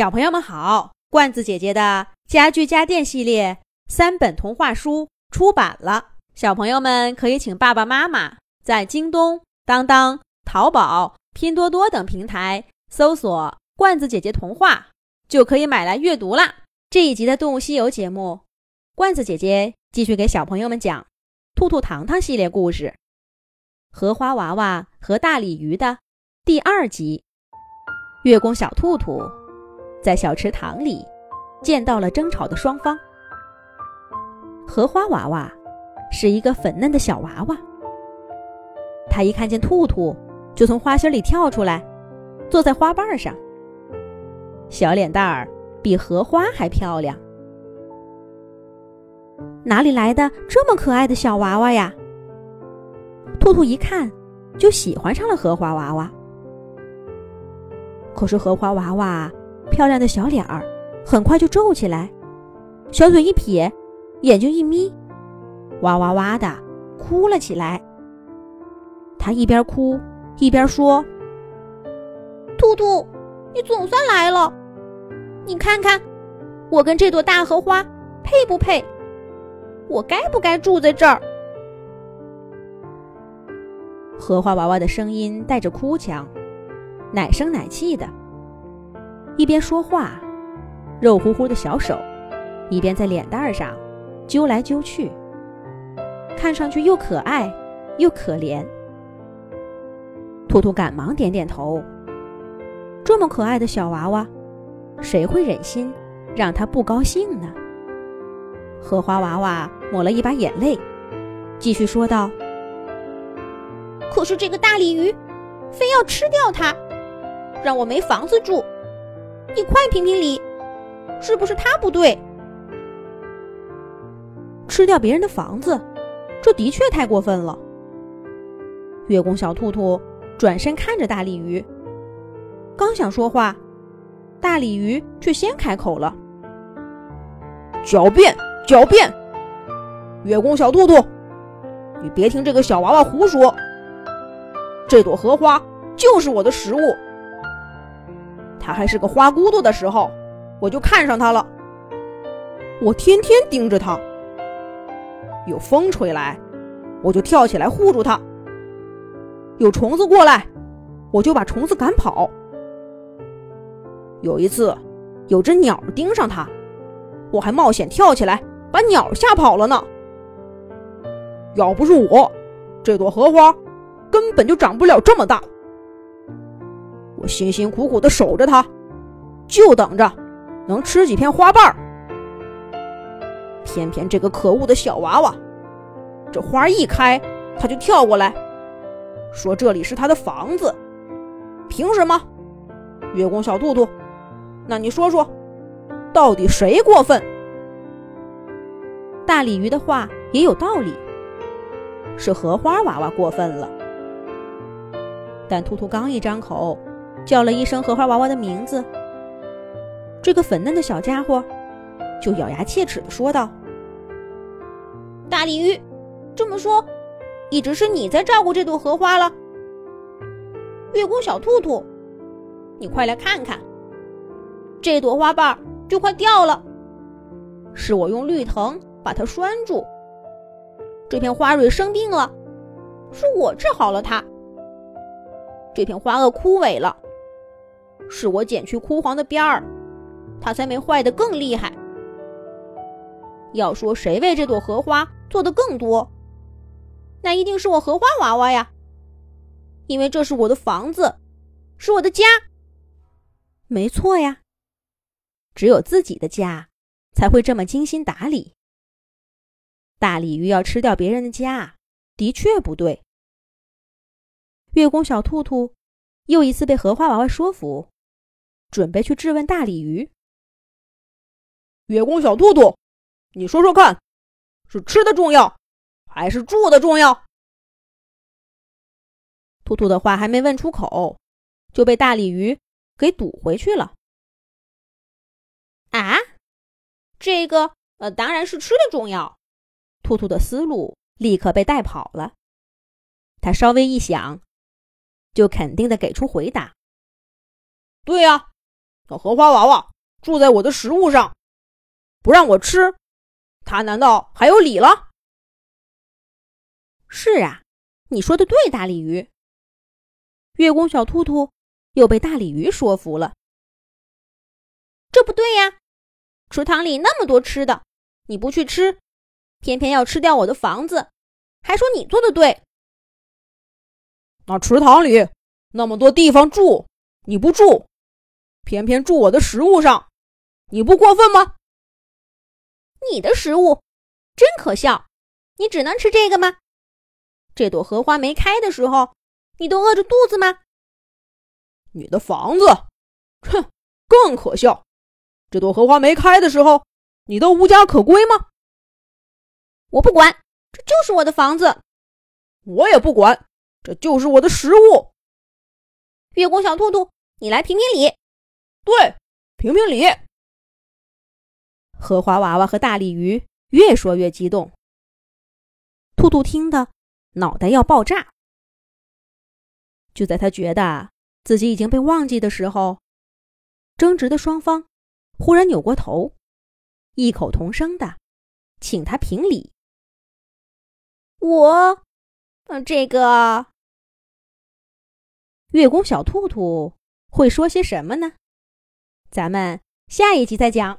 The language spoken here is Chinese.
小朋友们好，罐子姐姐的家具家电系列三本童话书出版了，小朋友们可以请爸爸妈妈在京东、当当、淘宝、拼多多等平台搜索“罐子姐姐童话”，就可以买来阅读啦。这一集的《动物西游》节目，罐子姐姐继续给小朋友们讲《兔兔糖糖》系列故事，《荷花娃娃和大鲤鱼》的第二集，《月宫小兔兔》。在小池塘里，见到了争吵的双方。荷花娃娃是一个粉嫩的小娃娃，它一看见兔兔，就从花心里跳出来，坐在花瓣上。小脸蛋儿比荷花还漂亮。哪里来的这么可爱的小娃娃呀？兔兔一看，就喜欢上了荷花娃娃。可是荷花娃娃。漂亮的小脸儿很快就皱起来，小嘴一撇，眼睛一眯，哇哇哇的哭了起来。他一边哭一边说：“兔兔，你总算来了！你看看，我跟这朵大荷花配不配？我该不该住在这儿？”荷花娃娃的声音带着哭腔，奶声奶气的。一边说话，肉乎乎的小手一边在脸蛋上揪来揪去，看上去又可爱又可怜。兔兔赶忙点点头。这么可爱的小娃娃，谁会忍心让他不高兴呢？荷花娃娃抹了一把眼泪，继续说道：“可是这个大鲤鱼非要吃掉它，让我没房子住。”你快评评理，是不是他不对？吃掉别人的房子，这的确太过分了。月宫小兔兔转身看着大鲤鱼，刚想说话，大鲤鱼却先开口了：“狡辩，狡辩！月宫小兔兔，你别听这个小娃娃胡说，这朵荷花就是我的食物。”他还是个花骨朵的时候，我就看上他了。我天天盯着他，有风吹来，我就跳起来护住他；有虫子过来，我就把虫子赶跑。有一次，有只鸟盯上他，我还冒险跳起来把鸟吓跑了呢。要不是我，这朵荷花根本就长不了这么大。我辛辛苦苦的守着它，就等着能吃几片花瓣儿。偏偏这个可恶的小娃娃，这花一开，他就跳过来，说这里是他的房子。凭什么？月宫小兔兔，那你说说，到底谁过分？大鲤鱼的话也有道理，是荷花娃娃过分了。但兔兔刚一张口。叫了一声荷花娃娃的名字，这个粉嫩的小家伙就咬牙切齿的说道：“大鲤鱼，这么说，一直是你在照顾这朵荷花了。月宫小兔兔，你快来看看，这朵花瓣就快掉了，是我用绿藤把它拴住。这片花蕊生病了，是我治好了它。这片花萼枯萎了。”是我剪去枯黄的边儿，它才没坏得更厉害。要说谁为这朵荷花做的更多，那一定是我荷花娃娃呀，因为这是我的房子，是我的家。没错呀，只有自己的家才会这么精心打理。大鲤鱼要吃掉别人的家，的确不对。月宫小兔兔又一次被荷花娃娃说服。准备去质问大鲤鱼。月宫小兔兔，你说说看，是吃的重要，还是住的重要？兔兔的话还没问出口，就被大鲤鱼给堵回去了。啊，这个呃，当然是吃的重要。兔兔的思路立刻被带跑了。他稍微一想，就肯定的给出回答：对呀。那荷花娃娃住在我的食物上，不让我吃，他难道还有理了？是啊，你说的对，大鲤鱼。月宫小兔兔又被大鲤鱼说服了。这不对呀，池塘里那么多吃的，你不去吃，偏偏要吃掉我的房子，还说你做的对。那池塘里那么多地方住，你不住，偏偏住我的食物上，你不过分吗？你的食物真可笑，你只能吃这个吗？这朵荷花没开的时候，你都饿着肚子吗？你的房子，哼，更可笑。这朵荷花没开的时候，你都无家可归吗？我不管，这就是我的房子。我也不管，这就是我的食物。月宫小兔兔，你来评评理。对，评评理。荷花娃娃和大鲤鱼越说越激动，兔兔听得脑袋要爆炸。就在他觉得自己已经被忘记的时候，争执的双方。忽然扭过头，异口同声的请他评理。我，嗯，这个月宫小兔兔会说些什么呢？咱们下一集再讲。